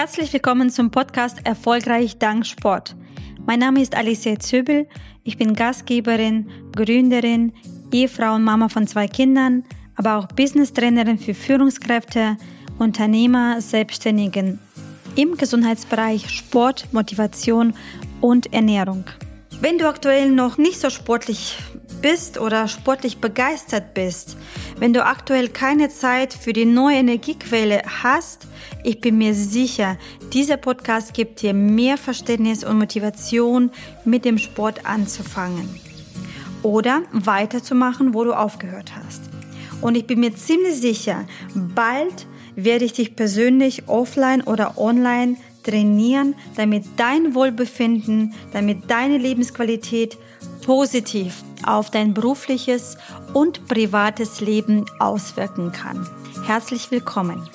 Herzlich willkommen zum Podcast Erfolgreich dank Sport. Mein Name ist Alicia Zöbel. Ich bin Gastgeberin, Gründerin, Ehefrau und Mama von zwei Kindern, aber auch Business-Trainerin für Führungskräfte, Unternehmer, Selbstständigen im Gesundheitsbereich Sport, Motivation und Ernährung. Wenn du aktuell noch nicht so sportlich bist oder sportlich begeistert bist, wenn du aktuell keine Zeit für die neue Energiequelle hast, ich bin mir sicher, dieser Podcast gibt dir mehr Verständnis und Motivation, mit dem Sport anzufangen oder weiterzumachen, wo du aufgehört hast. Und ich bin mir ziemlich sicher, bald werde ich dich persönlich offline oder online trainieren, damit dein Wohlbefinden, damit deine Lebensqualität positiv auf dein berufliches und privates Leben auswirken kann. Herzlich willkommen.